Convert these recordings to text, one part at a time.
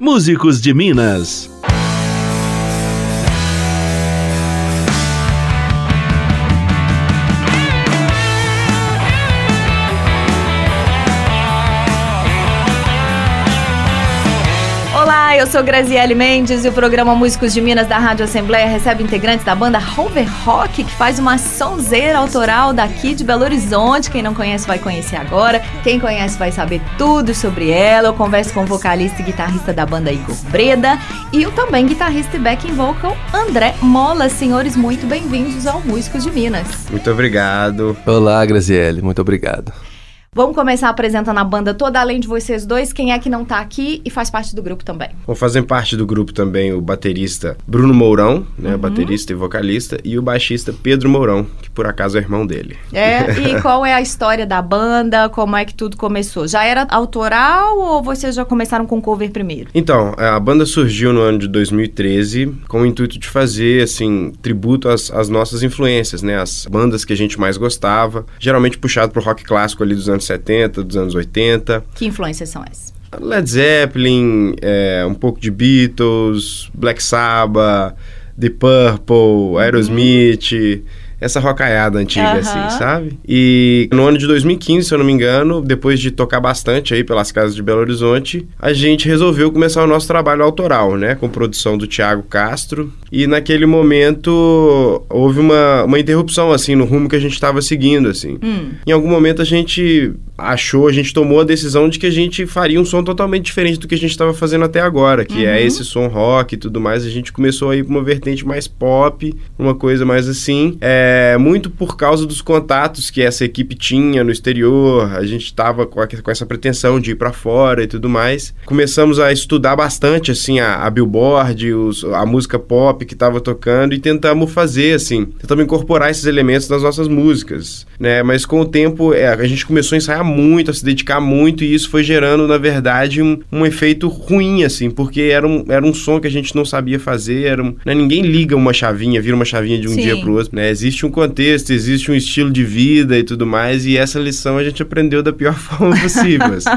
Músicos de Minas. Eu sou Graziele Mendes e o programa Músicos de Minas da Rádio Assembleia recebe integrantes da banda Rover Rock, que faz uma sonzeira autoral daqui de Belo Horizonte. Quem não conhece vai conhecer agora, quem conhece vai saber tudo sobre ela. Eu converso com o vocalista e guitarrista da banda Igor Breda e o também guitarrista e backing vocal André Mola. Senhores, muito bem-vindos ao Músicos de Minas. Muito obrigado. Olá, Graziele, muito obrigado. Vamos começar apresentando a banda toda, além de vocês dois. Quem é que não tá aqui e faz parte do grupo também? Vão fazer parte do grupo também o baterista Bruno Mourão, né? Uhum. Baterista e vocalista, e o baixista Pedro Mourão, que por acaso é irmão dele. É, e qual é a história da banda? Como é que tudo começou? Já era autoral ou vocês já começaram com cover primeiro? Então, a banda surgiu no ano de 2013 com o intuito de fazer, assim, tributo às, às nossas influências, né? As bandas que a gente mais gostava, geralmente puxado pro rock clássico ali dos anos anos 70, dos anos 80. Que influências são essas? Led Zeppelin, é, um pouco de Beatles, Black Sabbath, The Purple, Aerosmith. Uhum essa rocaiada antiga, assim, sabe? E no ano de 2015, se eu não me engano, depois de tocar bastante aí pelas casas de Belo Horizonte, a gente resolveu começar o nosso trabalho autoral, né? Com produção do Thiago Castro. E naquele momento houve uma, uma interrupção, assim, no rumo que a gente estava seguindo, assim. Hum. Em algum momento a gente achou, a gente tomou a decisão de que a gente faria um som totalmente diferente do que a gente estava fazendo até agora, que é uhum. é esse som rock e tudo mais. A gente começou aí com uma vertente mais pop, uma coisa mais assim. É, é, muito por causa dos contatos que essa equipe tinha no exterior, a gente estava com, com, essa pretensão de ir para fora e tudo mais. Começamos a estudar bastante assim a, a Billboard, os, a música pop que estava tocando e tentamos fazer assim, tentamos incorporar esses elementos nas nossas músicas, né? Mas com o tempo é, a gente começou a ensaiar muito, a se dedicar muito e isso foi gerando na verdade um, um efeito ruim assim, porque era um, era um som que a gente não sabia fazer, era um, né? ninguém liga uma chavinha, vira uma chavinha de um Sim. dia para o outro, né? Existe existe um contexto, existe um estilo de vida e tudo mais, e essa lição a gente aprendeu da pior forma possível. Assim.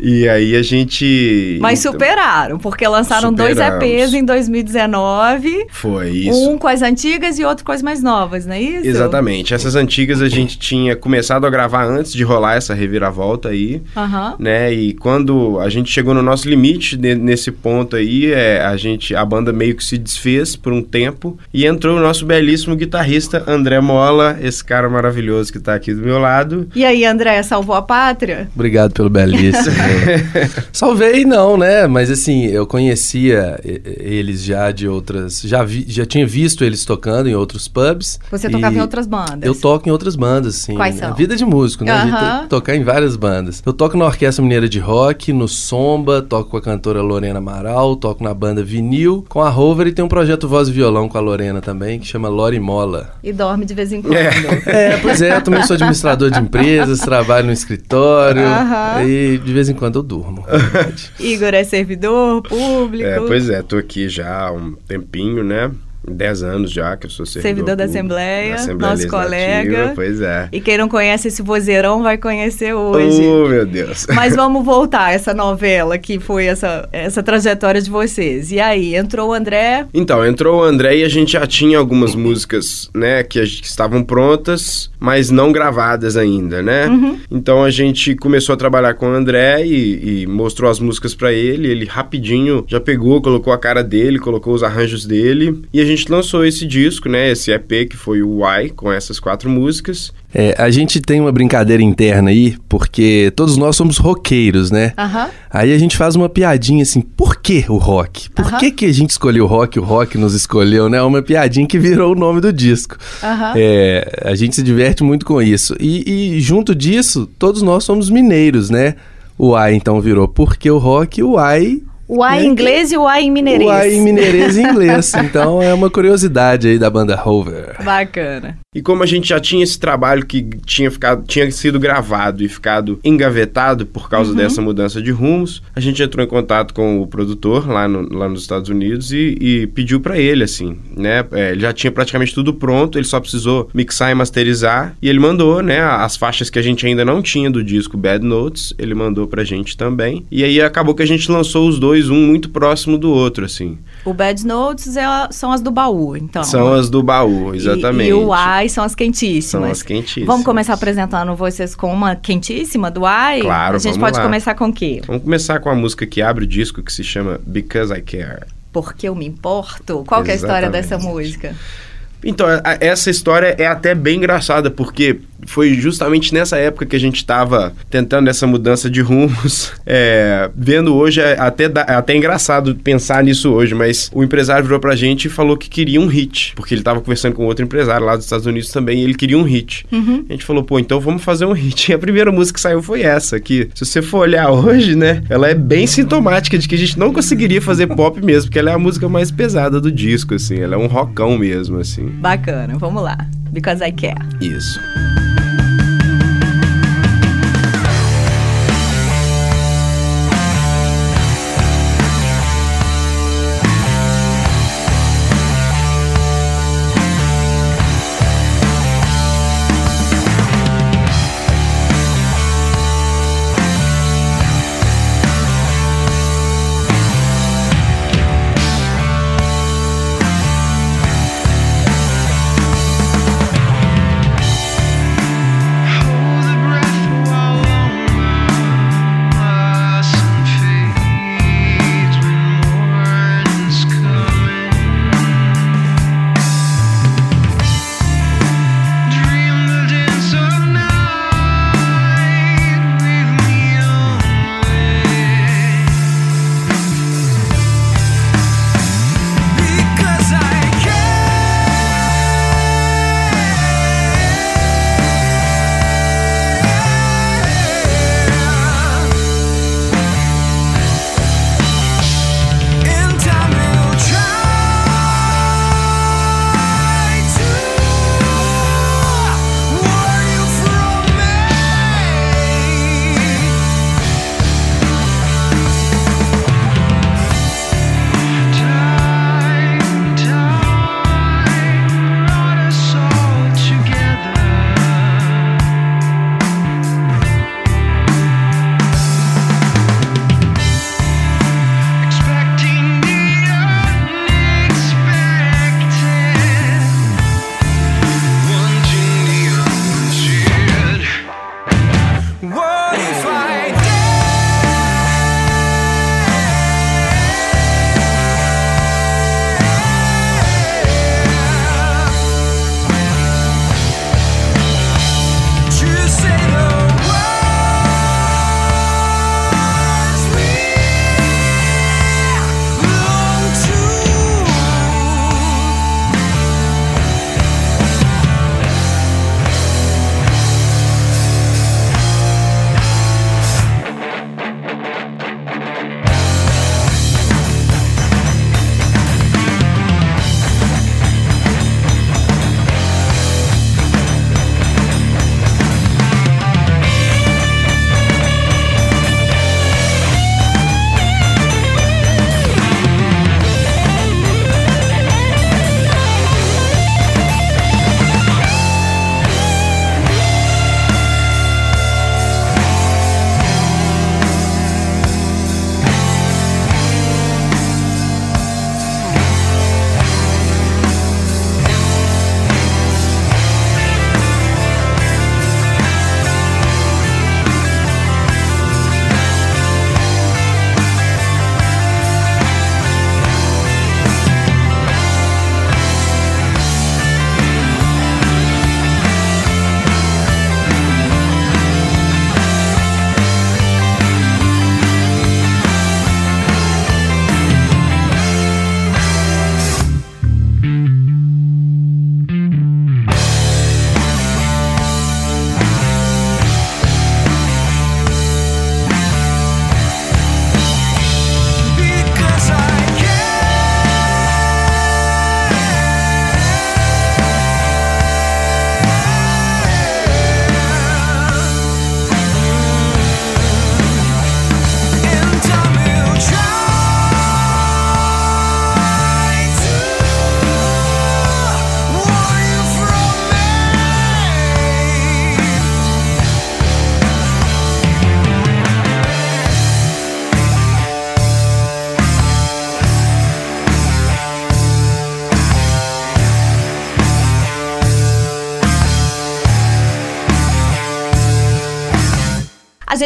e aí a gente. Mas então, superaram, porque lançaram dois EPs em 2019. Foi isso. Um com as antigas e outro com as mais novas, não é isso? Exatamente. Essas antigas a gente tinha começado a gravar antes de rolar essa reviravolta aí, uhum. né? E quando a gente chegou no nosso limite nesse ponto aí, é, a gente, a banda meio que se desfez por um tempo e entrou o nosso belíssimo guitarrista André André Mola, esse cara maravilhoso que está aqui do meu lado. E aí, André, salvou a pátria? Obrigado pelo belíssimo. Salvei não, né? Mas assim, eu conhecia eles já de outras, já vi, já tinha visto eles tocando em outros pubs. Você tocava em outras bandas? Eu toco em outras bandas, sim. Quais são? vida de músico, né? Uh -huh. tocar em várias bandas. Eu toco na Orquestra Mineira de Rock, no Somba, toco com a cantora Lorena Amaral, toco na banda Vinil, com a Rover e tem um projeto Voz e Violão com a Lorena também, que chama Lori Mola. E dorme de vez em quando. É, é pois é, eu também sou administrador de empresas, trabalho no escritório e de vez em quando eu durmo. Igor é servidor público. É, pois é, tô aqui já há um tempinho, né? 10 anos já que eu sou servidor, servidor da Assembleia, da Assembleia nosso colega. Pois é. E quem não conhece esse vozeirão vai conhecer hoje. Oh, meu Deus. Mas vamos voltar a essa novela que foi essa, essa trajetória de vocês. E aí, entrou o André? Então, entrou o André e a gente já tinha algumas músicas, né, que, que estavam prontas, mas não gravadas ainda, né? Uhum. Então a gente começou a trabalhar com o André e, e mostrou as músicas para ele. Ele rapidinho já pegou, colocou a cara dele, colocou os arranjos dele. E a gente gente lançou esse disco, né? Esse EP que foi o Why, com essas quatro músicas. É, a gente tem uma brincadeira interna aí, porque todos nós somos roqueiros, né? Uhum. Aí a gente faz uma piadinha assim, por que o rock? Por uhum. que, que a gente escolheu o rock, o rock nos escolheu, né? Uma piadinha que virou o nome do disco. Uhum. É, a gente se diverte muito com isso. E, e junto disso, todos nós somos mineiros, né? O Ai então virou porque o rock, o Ai o A em inglês e o A em mineirês. O A em mineirês e inglês. Então é uma curiosidade aí da banda Rover. Bacana. E como a gente já tinha esse trabalho que tinha, ficado, tinha sido gravado e ficado engavetado por causa uhum. dessa mudança de rumos, a gente entrou em contato com o produtor lá, no, lá nos Estados Unidos e, e pediu para ele, assim, né? É, ele já tinha praticamente tudo pronto, ele só precisou mixar e masterizar. E ele mandou, né? As faixas que a gente ainda não tinha do disco Bad Notes, ele mandou pra gente também. E aí acabou que a gente lançou os dois dois, um muito próximo do outro, assim. O Bad Notes é, são as do baú, então. São as do baú, exatamente. E, e o Ai são as quentíssimas. São as quentíssimas. Vamos começar apresentando vocês com uma quentíssima do Ai? Claro, A gente pode lá. começar com o quê? Vamos começar com a música que abre o disco, que se chama Because I Care. Porque eu me importo? Qual é a história dessa música? Então, a, essa história é até bem engraçada, porque foi justamente nessa época que a gente estava tentando essa mudança de rumos. É, vendo hoje, é até, é até engraçado pensar nisso hoje, mas o empresário virou pra gente e falou que queria um hit, porque ele estava conversando com outro empresário lá dos Estados Unidos também, e ele queria um hit. Uhum. A gente falou, pô, então vamos fazer um hit. E a primeira música que saiu foi essa, que se você for olhar hoje, né, ela é bem sintomática de que a gente não conseguiria fazer pop mesmo, porque ela é a música mais pesada do disco, assim, ela é um rockão mesmo, assim. Bacana, vamos lá. Because I Care. Isso.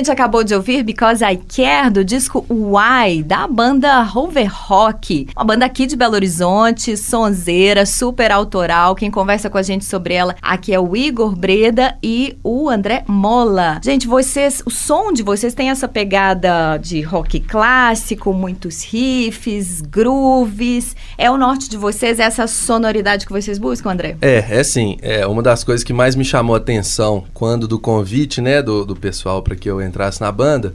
Gente acabou de ouvir Because I Care do disco Why, da banda Rover Rock. Uma banda aqui de Belo Horizonte, sonzeira, super autoral. Quem conversa com a gente sobre ela aqui é o Igor Breda e o André Mola. Gente, vocês, o som de vocês tem essa pegada de rock clássico, muitos riffs, grooves. É o norte de vocês, essa sonoridade que vocês buscam, André? É, é sim. É uma das coisas que mais me chamou a atenção quando do convite, né, do, do pessoal para que eu entrasse na banda,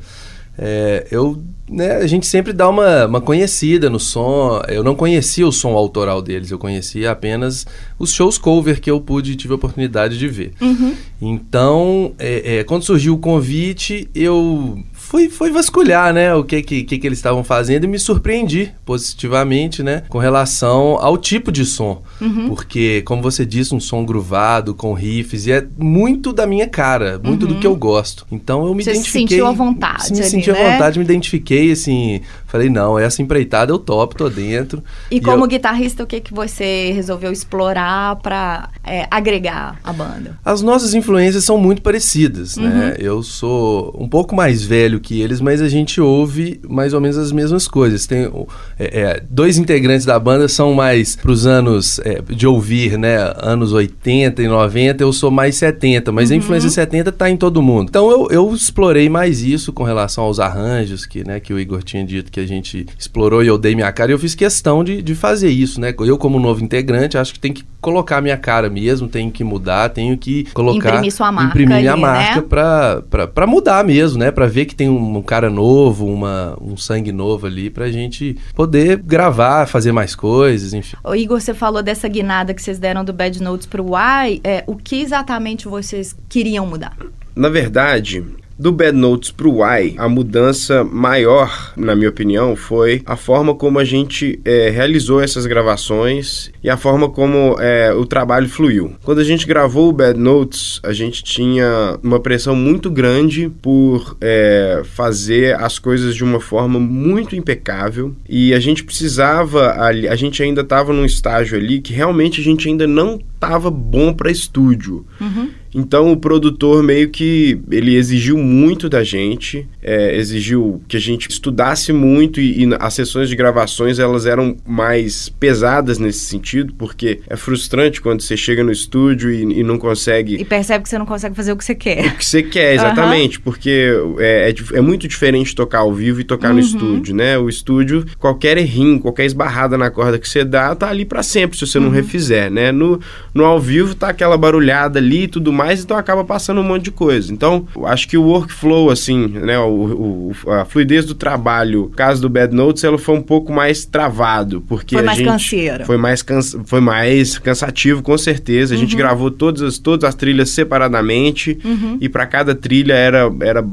é, eu, né, a gente sempre dá uma, uma conhecida no som. Eu não conhecia o som autoral deles, eu conhecia apenas os shows cover que eu pude tive a oportunidade de ver. Uhum. Então, é, é, quando surgiu o convite, eu fui, fui vasculhar, né, o que que, que, que eles estavam fazendo e me surpreendi positivamente, né, com relação ao tipo de som. Uhum. Porque, como você disse, um som gruvado, com riffs, e é muito da minha cara, muito uhum. do que eu gosto. Então eu me você identifiquei. Você sentiu à vontade. Me ali, senti à né? vontade, me identifiquei, assim, falei, não, essa empreitada eu topo, tô dentro. E, e como eu... guitarrista, o que, que você resolveu explorar para é, agregar a banda? As nossas influências são muito parecidas, né? uhum. né? Eu sou um pouco mais velho que eles, mas a gente ouve mais ou menos as mesmas coisas. Tem é, é, dois integrantes da banda são mais pros anos é, de ouvir, né? Anos 80 e 90, eu sou mais 70, mas uhum. a influência 70 tá em todo mundo. Então eu, eu explorei mais isso com relação aos arranjos que, né, que o Igor tinha dito que a gente explorou e eu dei minha cara. E eu fiz questão de, de fazer isso, né? Eu, como novo integrante, acho que tem que colocar minha cara mesmo, tenho que mudar, tenho que colocar. Imprimir sua marca. Imprimir minha ali, marca né? pra, pra, pra mudar mesmo, né? Pra ver que tem um, um cara novo, uma, um sangue novo ali, pra gente poder gravar, fazer mais coisas, enfim. Ô Igor, você falou dessa guinada que vocês deram do Bad Notes pro Y. É, o que exatamente vocês queriam mudar? Na verdade, do Bad Notes para o Y, a mudança maior, na minha opinião, foi a forma como a gente é, realizou essas gravações e a forma como é, o trabalho fluiu. Quando a gente gravou o Bad Notes, a gente tinha uma pressão muito grande por é, fazer as coisas de uma forma muito impecável e a gente precisava, a gente ainda estava num estágio ali que realmente a gente ainda não estava bom para estúdio. Uhum. Então o produtor meio que ele exigiu muito da gente, é, exigiu que a gente estudasse muito e, e, as sessões de gravações elas eram mais pesadas nesse sentido, porque é frustrante quando você chega no estúdio e, e não consegue e percebe que você não consegue fazer o que você quer. O que você quer, exatamente, uhum. porque é, é, é, muito diferente tocar ao vivo e tocar uhum. no estúdio, né? O estúdio, qualquer errinho, qualquer esbarrada na corda que você dá, tá ali para sempre se você não uhum. refizer, né? No, no ao vivo tá aquela barulhada ali e tudo mais então acaba passando um monte de coisa. Então, acho que o workflow, assim, né, o, o a fluidez do trabalho, no caso do Bad Notes, ela foi um pouco mais travado, porque foi a mais gente canseira. foi mais cansa, foi mais cansativo, com certeza. A uhum. gente gravou todas as, todas as trilhas separadamente uhum. e para cada trilha era era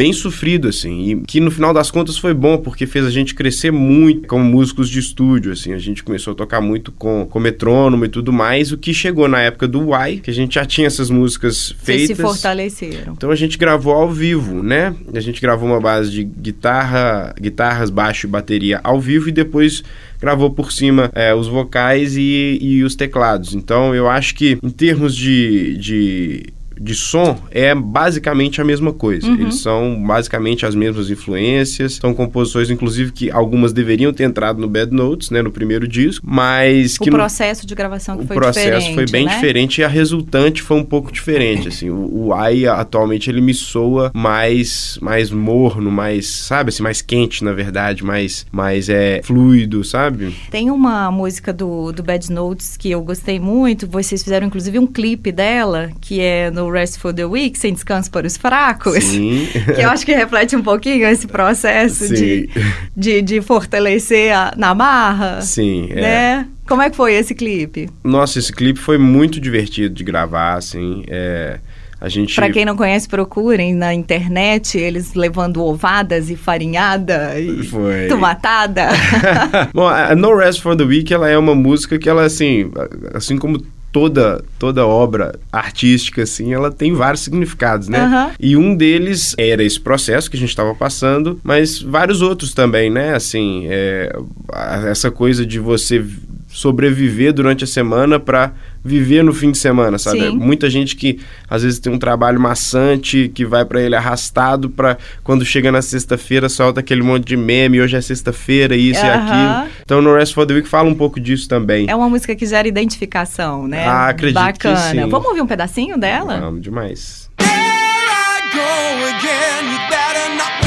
bem sofrido, assim, e que no final das contas foi bom, porque fez a gente crescer muito como músicos de estúdio, assim, a gente começou a tocar muito com, com metrônomo e tudo mais, o que chegou na época do Y, que a gente já tinha essas músicas feitas. Vocês se fortaleceram. Então a gente gravou ao vivo, né? A gente gravou uma base de guitarra, guitarras, baixo e bateria ao vivo e depois gravou por cima é, os vocais e, e os teclados. Então eu acho que em termos de, de de som é basicamente a mesma coisa. Uhum. Eles são basicamente as mesmas influências. São composições, inclusive, que algumas deveriam ter entrado no Bad Notes, né, no primeiro disco, mas o que processo no... de gravação que o foi processo foi bem né? diferente e a resultante foi um pouco diferente. Assim, o, o AI atualmente ele me soa mais mais morno, mais sabe, assim, mais quente na verdade, mais mais é fluido, sabe? Tem uma música do, do Bad Notes que eu gostei muito. Vocês fizeram inclusive um clipe dela que é no Rest for the Week, Sem Descanso para os Fracos. Sim. que eu acho que reflete um pouquinho esse processo de, de, de, fortalecer a, na marra. Sim, é. né? É. Como é que foi esse clipe? Nossa, esse clipe foi muito divertido de gravar, assim. É, a gente... Pra quem não conhece, procurem na internet eles levando ovadas e farinhada e Foi. tomatada. Bom, a No Rest for the Week, ela é uma música que ela, assim, assim como toda toda obra artística assim ela tem vários significados né uhum. e um deles era esse processo que a gente estava passando mas vários outros também né assim é, essa coisa de você sobreviver durante a semana para viver no fim de semana, sabe? Sim. Muita gente que às vezes tem um trabalho maçante que vai para ele arrastado para quando chega na sexta-feira solta aquele monte de meme, hoje é sexta-feira, isso uh -huh. e aquilo. Então no Rest for the Week fala um pouco disso também. É uma música que gera identificação, né? Ah, acredito Bacana. que sim. Vamos ouvir um pedacinho dela? Vamos demais. There I go again, you better not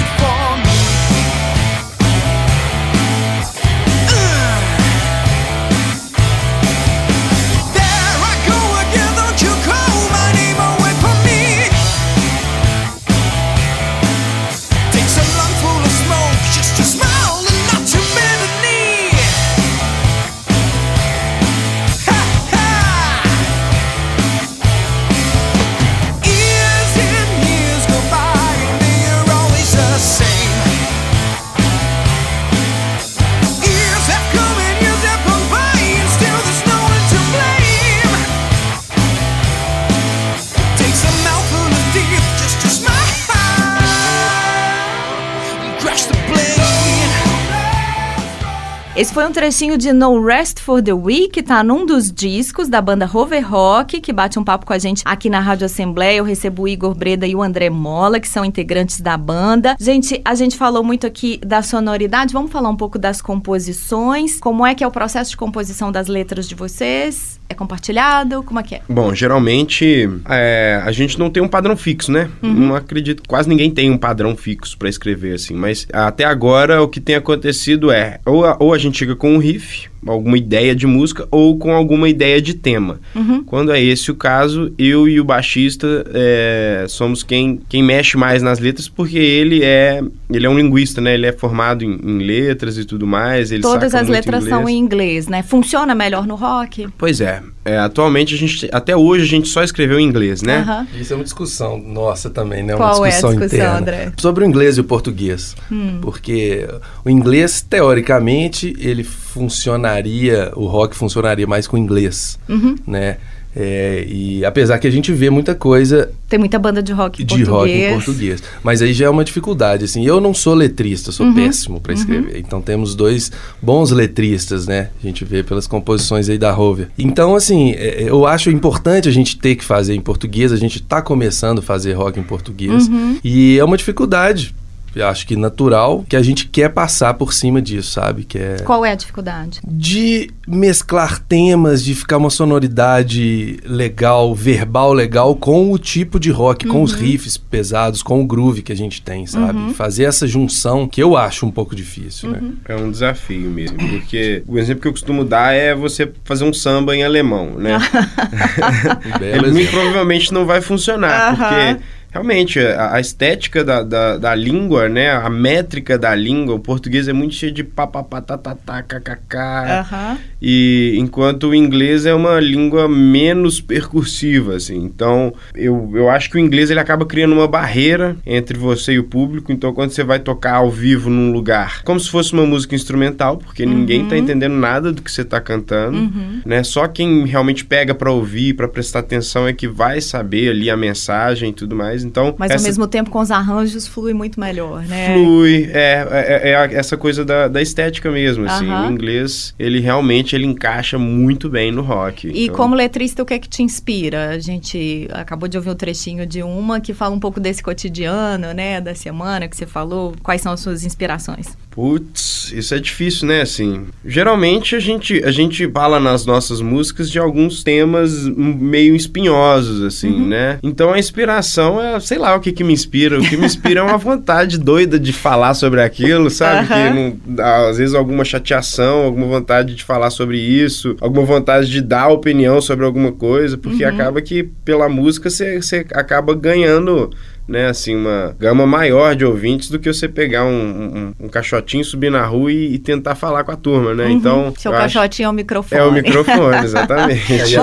foi um trechinho de No Rest for the Week, que tá num dos discos da banda Rover Rock, que bate um papo com a gente aqui na Rádio Assembleia. Eu recebo o Igor Breda e o André Mola, que são integrantes da banda. Gente, a gente falou muito aqui da sonoridade, vamos falar um pouco das composições. Como é que é o processo de composição das letras de vocês? É compartilhado? Como é que é? Bom, geralmente é, a gente não tem um padrão fixo, né? Uhum. Não acredito, quase ninguém tem um padrão fixo para escrever assim. Mas até agora o que tem acontecido é ou a, ou a gente chega com um riff, alguma ideia de música ou com alguma ideia de tema. Uhum. Quando é esse o caso, eu e o baixista é, somos quem, quem mexe mais nas letras, porque ele é ele é um linguista, né? Ele é formado em, em letras e tudo mais. Todas as letras são em inglês, né? Funciona melhor no rock? Pois é. é. atualmente a gente, até hoje a gente só escreveu em inglês, né? Uhum. Isso é uma discussão nossa também, né? Qual uma discussão, é a discussão interna. André? Sobre o inglês e o português. Hum. Porque o inglês, teoricamente, ele funcionaria, o rock funcionaria mais com inglês, uhum. né? É, e apesar que a gente vê muita coisa. Tem muita banda de rock em de português. rock em português. Mas aí já é uma dificuldade. Assim, eu não sou letrista, sou uhum. péssimo para escrever. Uhum. Então temos dois bons letristas, né? A gente vê pelas composições aí da Rover. Então, assim, é, eu acho importante a gente ter que fazer em português. A gente está começando a fazer rock em português. Uhum. E é uma dificuldade acho que natural, que a gente quer passar por cima disso, sabe? Que é Qual é a dificuldade? De mesclar temas, de ficar uma sonoridade legal, verbal legal, com o tipo de rock, uhum. com os uhum. riffs pesados, com o groove que a gente tem, sabe? Uhum. Fazer essa junção que eu acho um pouco difícil, né? uhum. né? É um desafio mesmo, porque o exemplo que eu costumo dar é você fazer um samba em alemão, né? Ele provavelmente não vai funcionar, porque realmente, a, a estética da, da, da, língua, né? A métrica da língua, o português é muito cheio de papapatatatá, kkk. Uhum. E enquanto o inglês é uma língua menos percursiva, assim. Então, eu, eu acho que o inglês ele acaba criando uma barreira entre você e o público. Então, quando você vai tocar ao vivo num lugar, como se fosse uma música instrumental, porque uhum. ninguém tá entendendo nada do que você tá cantando, uhum. né? Só quem realmente pega para ouvir, para prestar atenção é que vai saber ali a mensagem e tudo mais. Então, Mas essa... ao mesmo tempo com os arranjos flui muito melhor, né? Flui, é, é, é essa coisa da, da estética mesmo, assim. O inglês, ele realmente ele encaixa muito bem no rock. E então... como letrista, o que é que te inspira? A gente acabou de ouvir um trechinho de uma que fala um pouco desse cotidiano, né? Da semana que você falou. Quais são as suas inspirações? Putz, isso é difícil, né? Assim, geralmente a gente, a gente fala nas nossas músicas de alguns temas meio espinhosos, assim, uhum. né? Então a inspiração é, sei lá, o que que me inspira. O que me inspira é uma vontade doida de falar sobre aquilo, sabe? Uhum. Que não, às vezes alguma chateação, alguma vontade de falar sobre isso, alguma vontade de dar opinião sobre alguma coisa, porque uhum. acaba que pela música você acaba ganhando né, assim, uma gama maior de ouvintes do que você pegar um, um, um caixotinho, subir na rua e, e, tentar falar com a turma, né? Uhum. Então. Seu caixotinho acho... é o microfone. É o microfone, exatamente.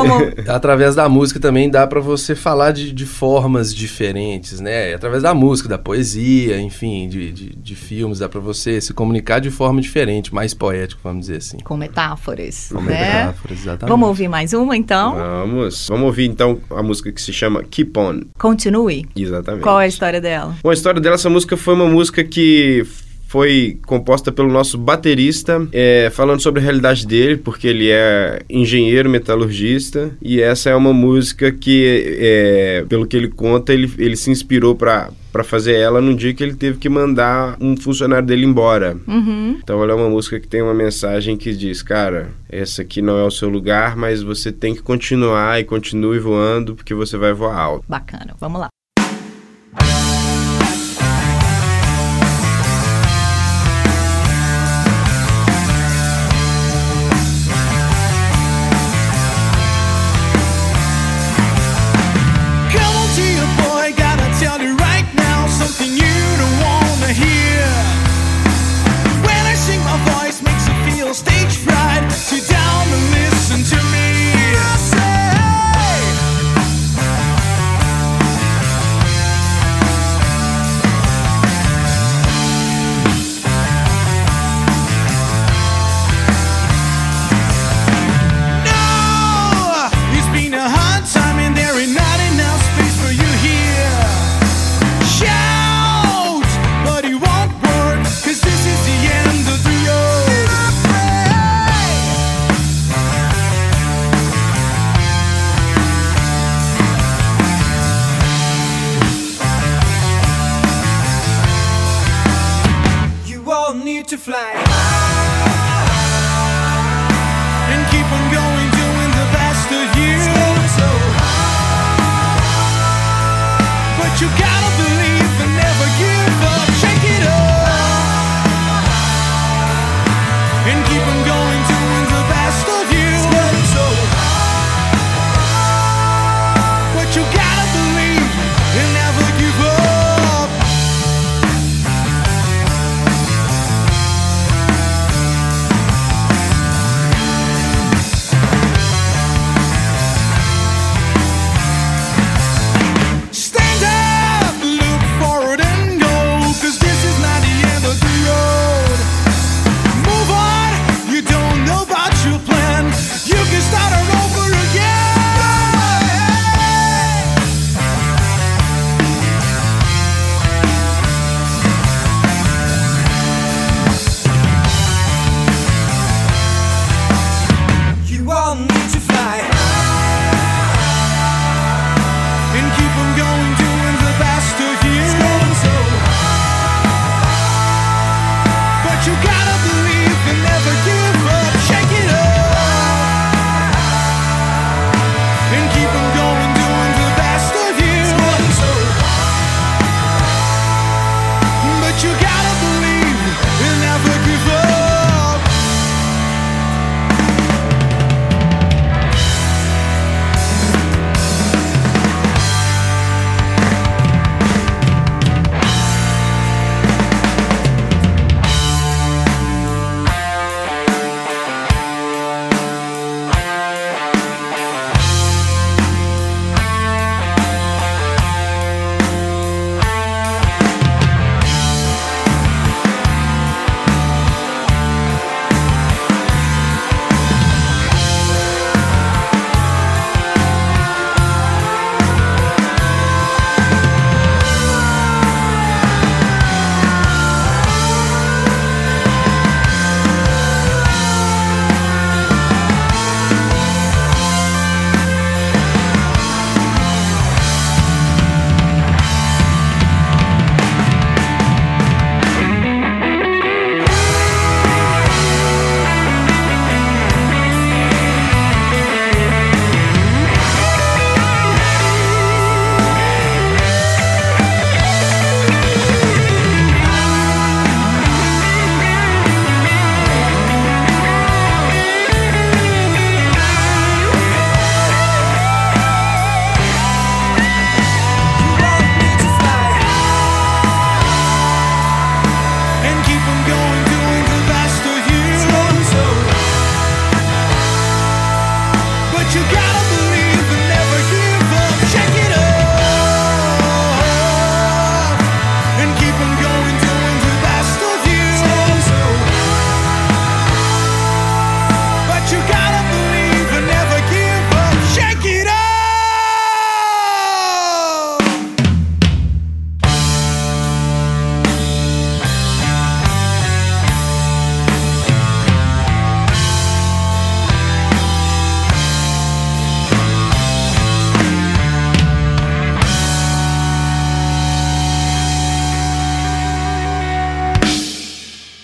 Através da música também dá para você falar de, de, formas diferentes, né? Através da música, da poesia, enfim, de, de, de filmes, dá para você se comunicar de forma diferente, mais poético, vamos dizer assim. Com metáforas. Com né? metáforas, exatamente. Vamos ouvir mais uma então? Vamos. Vamos ouvir então a música que se chama Keep On. Continue. Exatamente. Qual é a história dela? Bom, a história dela, essa música foi uma música que foi composta pelo nosso baterista, é, falando sobre a realidade dele, porque ele é engenheiro metalurgista, e essa é uma música que, é, pelo que ele conta, ele, ele se inspirou para para fazer ela num dia que ele teve que mandar um funcionário dele embora. Uhum. Então ela é uma música que tem uma mensagem que diz, cara, essa aqui não é o seu lugar, mas você tem que continuar e continue voando porque você vai voar alto. Bacana, vamos lá.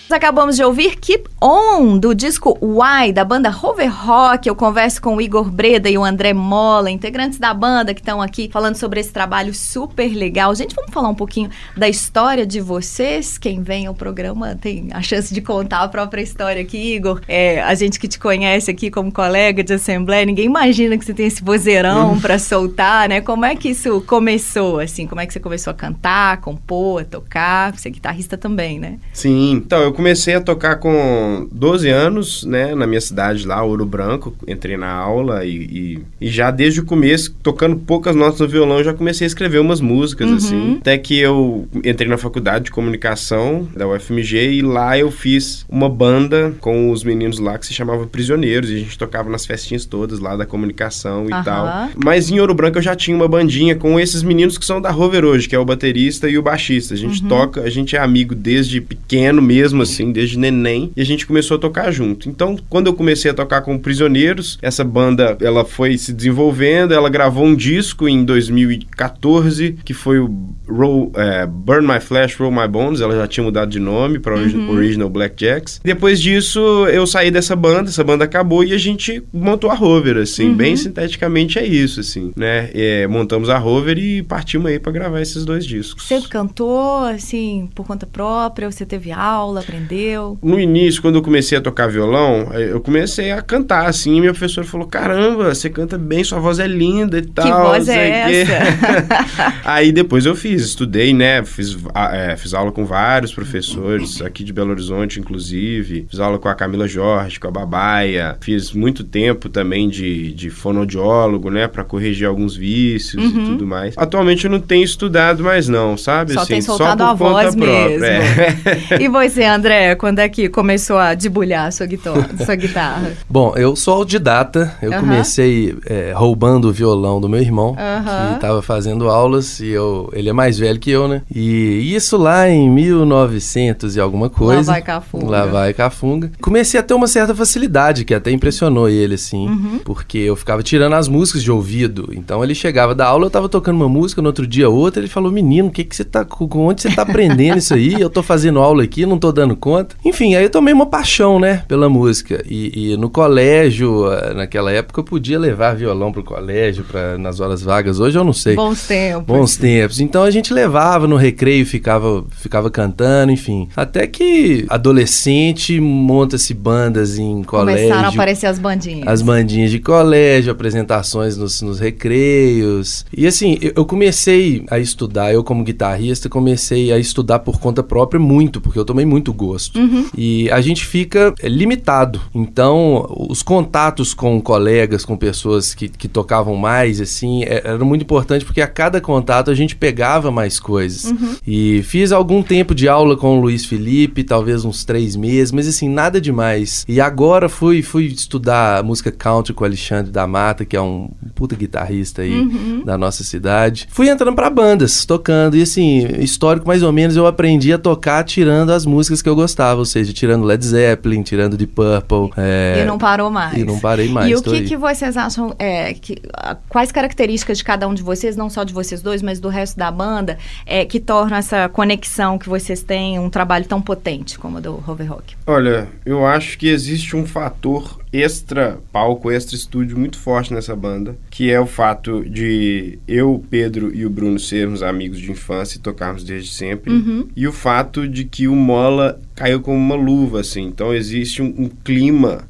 Acabamos de ouvir Keep On, do disco Why, da banda Rover Rock. Eu converso com o Igor Breda e o André Mola, integrantes da banda que estão aqui falando sobre esse trabalho super legal. Gente, vamos falar um pouquinho da história de vocês. Quem vem ao programa tem a chance de contar a própria história aqui, Igor. É, a gente que te conhece aqui como colega de assembleia, ninguém imagina que você tem esse vozeirão para soltar, né? Como é que isso começou, assim? Como é que você começou a cantar, compor, a tocar? Você é guitarrista também, né? Sim. Então, eu comecei a tocar com 12 anos, né, na minha cidade lá, Ouro Branco. Entrei na aula e, e, e já desde o começo, tocando poucas notas no violão, já comecei a escrever umas músicas, uhum. assim. Até que eu entrei na faculdade de comunicação da UFMG e lá eu fiz uma banda com os meninos lá que se chamava Prisioneiros e a gente tocava nas festinhas todas lá da comunicação e uhum. tal. Mas em Ouro Branco eu já tinha uma bandinha com esses meninos que são da Rover hoje, que é o baterista e o baixista. A gente uhum. toca, a gente é amigo desde pequeno mesmo, assim, desde neném, e a gente começou a tocar junto. Então, quando eu comecei a tocar com Prisioneiros, essa banda, ela foi se desenvolvendo, ela gravou um disco em 2014, que foi o Roll, é, Burn My Flesh, Roll My Bones, ela já tinha mudado de nome para uhum. Original Blackjacks. Depois disso, eu saí dessa banda, essa banda acabou e a gente montou a Rover, assim, uhum. bem sinteticamente é isso, assim, né? É, montamos a Rover e partimos aí para gravar esses dois discos. Você cantou, assim, por conta própria, você teve aula, aprendeu? No início, quando eu comecei a tocar violão, eh, eu comecei a cantar, assim, e meu professor falou, caramba, você canta bem, sua voz é linda e tal. Que voz é essa? aí depois eu fiz, estudei, né, fiz, é, fiz aula com vários professores, aqui de Belo Horizonte, inclusive, fiz aula com a Camila Jorge, com a Babaia, fiz muito tempo também de, de fonoaudiólogo, né, para corrigir alguns vícios uhum. e tudo mais. Atualmente eu não tenho estudado mais não, sabe? Só assim, tem soltado só a voz própria, mesmo. É. e você, André, quando é que começou a debulhar a sua guitarra? Sua guitarra? Bom, eu sou autodidata. Eu uhum. comecei é, roubando o violão do meu irmão, uhum. que estava fazendo aulas, e eu, ele é mais velho que eu, né? E isso lá em 1900 e alguma coisa. Lá vai Cafunga. Lá vai Cafunga. Comecei a ter uma certa facilidade, que até impressionou ele, assim, uhum. porque eu ficava tirando as músicas de ouvido. Então ele chegava da aula, eu tava tocando uma música, no outro dia outra, ele falou: Menino, o que que você tá. Onde você tá aprendendo isso aí? Eu tô fazendo aula aqui, não tô dando conta. Enfim, aí eu tomei uma paixão, né, pela música. E, e no colégio, eh, naquela época, eu podia levar violão pro colégio, pra, nas horas vagas. Hoje eu não sei. Bons tempos. Bons tempos. Então a gente levava no recreio, ficava, ficava cantando, enfim. Até que adolescente monta-se bandas em colégio. Começaram a aparecer as bandinhas. As bandinhas de colégio, apresentações nos, nos recreios. E assim, eu, eu comecei a estudar, eu como guitarrista, comecei a estudar por conta própria muito, porque eu tomei muito gosto. Uhum. E a gente fica é, limitado. Então, os contatos com colegas, com pessoas que, que tocavam mais, assim, é, era muito importante, porque a cada contato a gente pegava mais coisas. Uhum. E fiz algum tempo de aula com o Luiz Felipe, talvez uns três meses, mas assim, nada demais. E agora fui, fui estudar música country com o Alexandre da Mata, que é um puta guitarrista aí uhum. da nossa cidade. Fui entrando para bandas, tocando, e assim, histórico mais ou menos, eu aprendi a tocar tirando as músicas que eu gostava, ou seja, tirando Led Zeppelin, tirando Deep Purple. É... E não parou mais. E não parei mais. E o que, que vocês acham, é, que, quais características de cada um de vocês, não só de vocês dois, mas do resto da banda, é, que tornam essa conexão que vocês têm, um trabalho tão potente como o do Rover Rock? Olha, eu acho que existe um fator extra palco, extra estúdio muito forte nessa banda, que é o fato de eu, Pedro e o Bruno sermos amigos de infância e tocarmos desde sempre, uhum. e o fato de que o Mola caiu como uma luva, assim. Então existe um, um clima,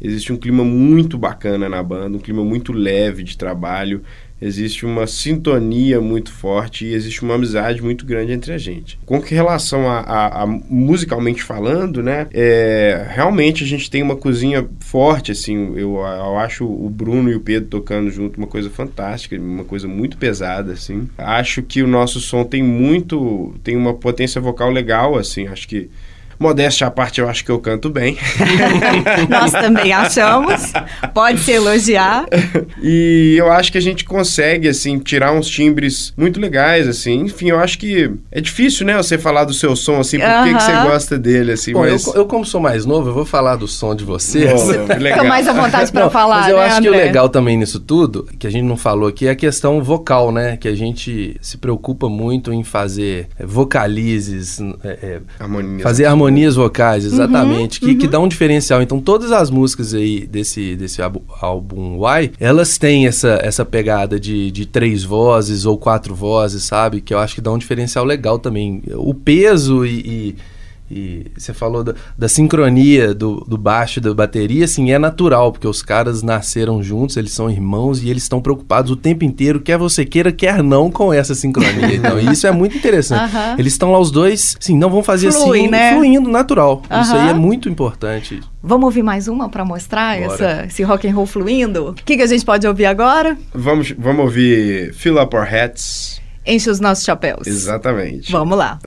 existe um clima muito bacana na banda, um clima muito leve de trabalho existe uma sintonia muito forte e existe uma amizade muito grande entre a gente. Com relação a, a, a musicalmente falando, né, é, realmente a gente tem uma cozinha forte, assim, eu, eu acho o Bruno e o Pedro tocando junto uma coisa fantástica, uma coisa muito pesada, assim. Acho que o nosso som tem muito, tem uma potência vocal legal, assim, acho que Modéstia à parte, eu acho que eu canto bem. Nós também achamos. Pode se elogiar. E eu acho que a gente consegue, assim, tirar uns timbres muito legais, assim. Enfim, eu acho que é difícil, né, você falar do seu som, assim, por uh -huh. que, que você gosta dele, assim. Bom, mas... eu, eu, como sou mais novo, eu vou falar do som de vocês. Fica mais à vontade para falar, Mas eu né, acho André? que o legal também nisso tudo, que a gente não falou aqui, é a questão vocal, né? Que a gente se preocupa muito em fazer vocalizes, é, é, fazer harmonia Harmonias vocais, exatamente, uhum, que, uhum. que dá um diferencial. Então, todas as músicas aí desse, desse álbum Y, elas têm essa, essa pegada de, de três vozes ou quatro vozes, sabe? Que eu acho que dá um diferencial legal também. O peso e, e e você falou da, da sincronia do, do, baixo e da bateria, assim, é natural, porque os caras nasceram juntos, eles são irmãos e eles estão preocupados o tempo inteiro, quer você queira, quer não, com essa sincronia. Então, isso é muito interessante. Uh -huh. Eles estão lá os dois, assim, não vão fazer Flui, assim, né? fluindo, natural. Uh -huh. Isso aí é muito importante. Vamos ouvir mais uma para mostrar essa, esse rock and roll fluindo? O que, que a gente pode ouvir agora? Vamos, vamos ouvir Fill Up Our Hats. Enche os nossos chapéus. Exatamente. Vamos lá.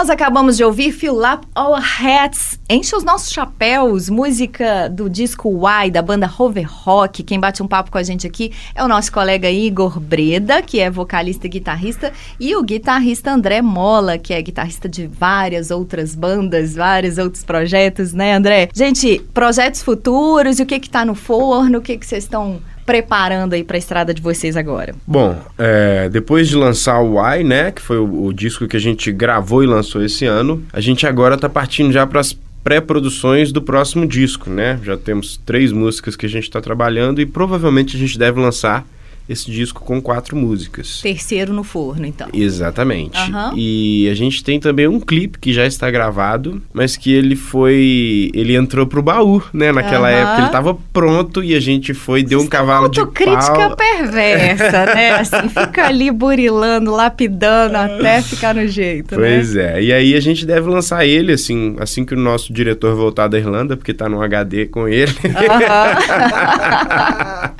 Nós acabamos de ouvir Fill Up Our Hats, Enche os Nossos Chapéus, música do disco Y, da banda Rover Rock. Quem bate um papo com a gente aqui é o nosso colega Igor Breda, que é vocalista e guitarrista, e o guitarrista André Mola, que é guitarrista de várias outras bandas, vários outros projetos, né, André? Gente, projetos futuros, o que que tá no forno, o que que vocês estão preparando aí para a estrada de vocês agora? Bom, é, depois de lançar o Why, né, que foi o, o, disco que a gente gravou e lançou esse ano, a gente agora está partindo já para as pré-produções do próximo disco, né? Já temos três músicas que a gente está trabalhando e provavelmente a gente deve lançar esse disco com quatro músicas. Terceiro no forno, então. Exatamente. Uhum. E a gente tem também um clipe que já está gravado, mas que ele foi. Ele entrou pro baú, né? Naquela uhum. época. Ele estava pronto e a gente foi, deu um cavalo de pau. crítica perversa, né? Assim, fica ali burilando, lapidando até ficar no jeito, né? Pois né? é. E aí a gente deve lançar ele, assim, assim que o nosso diretor voltar da Irlanda, porque tá no HD com ele. Uhum.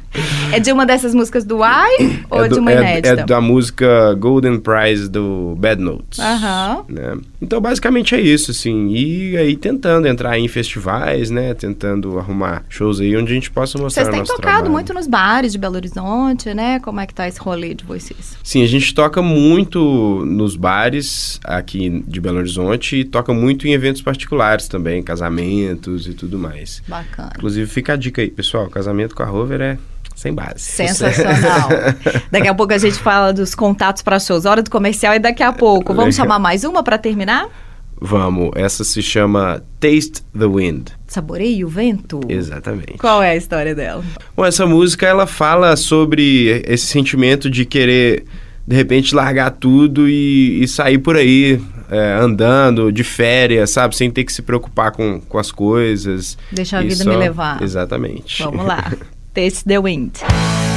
É de uma dessas músicas do Why ou é do, de uma é, inédita? É da música Golden Prize do Bad Notes. Aham. Né? Então, basicamente é isso, assim. E aí tentando entrar em festivais, né? Tentando arrumar shows aí onde a gente possa mostrar Vocês têm tocado trabalho. muito nos bares de Belo Horizonte, né? Como é que tá esse rolê de vocês? Sim, a gente toca muito nos bares aqui de Belo Horizonte e toca muito em eventos particulares também, casamentos e tudo mais. Bacana. Inclusive, fica a dica aí, pessoal. Casamento com a Rover é sem base. Sensacional. daqui a pouco a gente fala dos contatos para shows. Hora do comercial e daqui a pouco. Vamos chamar mais uma para terminar? Vamos. Essa se chama Taste the Wind. Saboreie o vento? Exatamente. Qual é a história dela? Bom, essa música ela fala sobre esse sentimento de querer de repente largar tudo e, e sair por aí é, andando de férias, sabe? Sem ter que se preocupar com, com as coisas. Deixa a vida só... me levar. Exatamente. Vamos lá. Taste the Wind.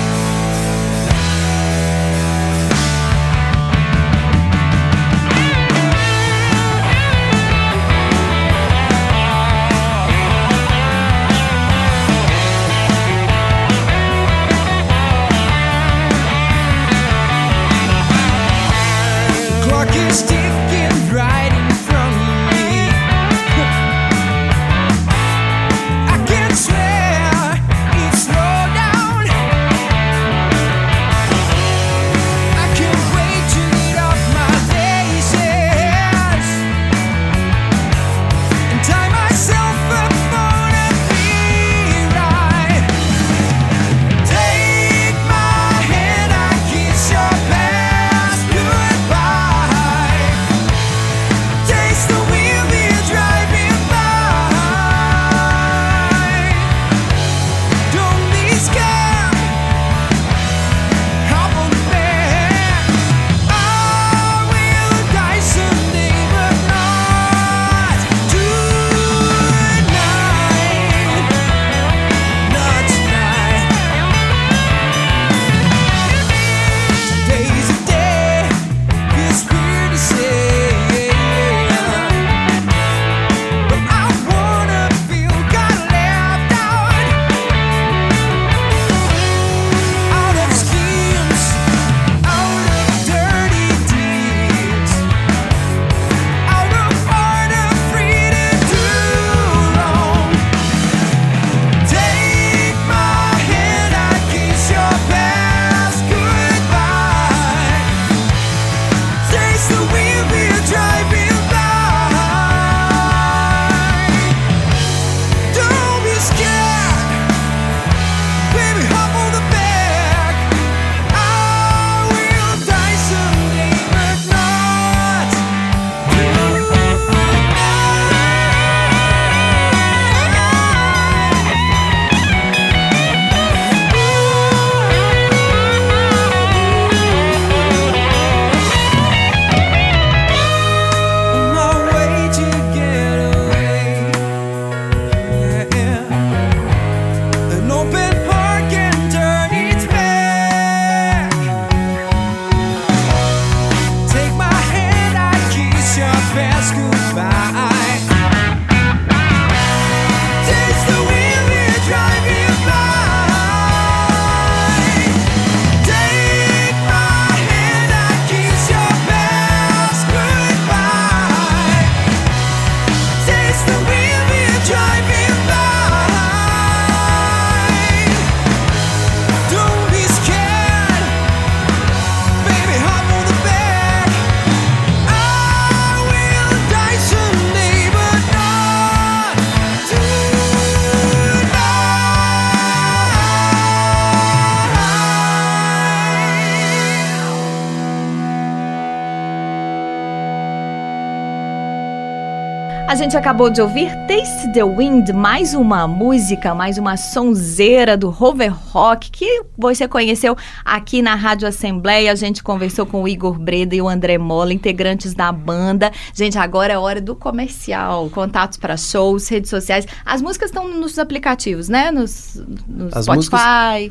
Gente acabou de ouvir Taste the Wind, mais uma música, mais uma sonzeira do Rover Rock que você conheceu aqui na Rádio Assembleia. A gente conversou com o Igor Breda e o André Mola, integrantes da banda. Gente, agora é hora do comercial. Contatos para shows, redes sociais. As músicas estão nos aplicativos, né? Nos, no Spotify. Músicas,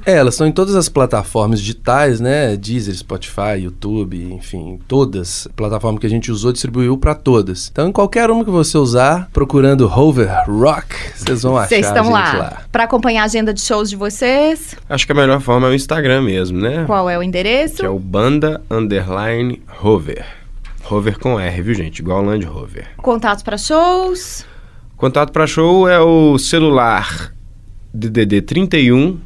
é, elas estão em todas as plataformas digitais, né? Deezer, Spotify, YouTube, enfim, todas. A plataforma que a gente usou distribuiu para todas. Então, em qualquer uma que você usar, procurando Hover Rock, vocês vão achar Vocês estão lá. lá. Para acompanhar a agenda de shows de vocês? Acho que a melhor forma é o Instagram mesmo, né? Qual é o endereço? Que é o banda underline hover. Hover com R, viu, gente? Igual Land Rover. Contatos para shows? Contato para show é o celular DDD 31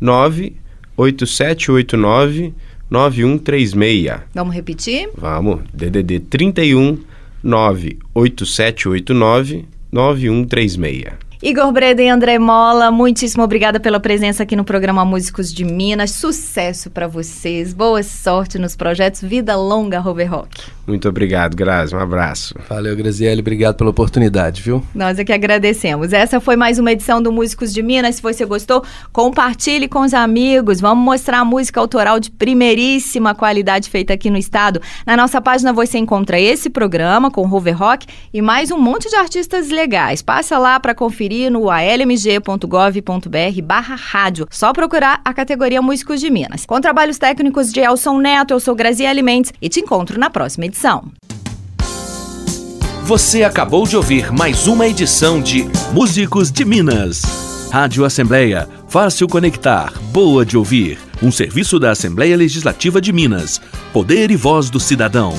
98789 9136. Vamos repetir? Vamos. DDD 31 98789 9136. Igor Breda e André Mola, muitíssimo obrigada pela presença aqui no programa Músicos de Minas. Sucesso para vocês, boa sorte nos projetos, vida longa, Rover Rock. Muito obrigado, Grazi, um abraço. Valeu, Graziele, obrigado pela oportunidade, viu? Nós é que agradecemos. Essa foi mais uma edição do Músicos de Minas. Se você gostou, compartilhe com os amigos. Vamos mostrar a música autoral de primeiríssima qualidade feita aqui no estado. Na nossa página você encontra esse programa com Rover Rock e mais um monte de artistas legais. Passa lá para conferir conferir no almg.gov.br barra rádio. Só procurar a categoria Músicos de Minas. Com trabalhos técnicos de Elson Neto, eu sou Graziele Mendes e te encontro na próxima edição. Você acabou de ouvir mais uma edição de Músicos de Minas. Rádio Assembleia, fácil conectar, boa de ouvir. Um serviço da Assembleia Legislativa de Minas. Poder e voz do cidadão.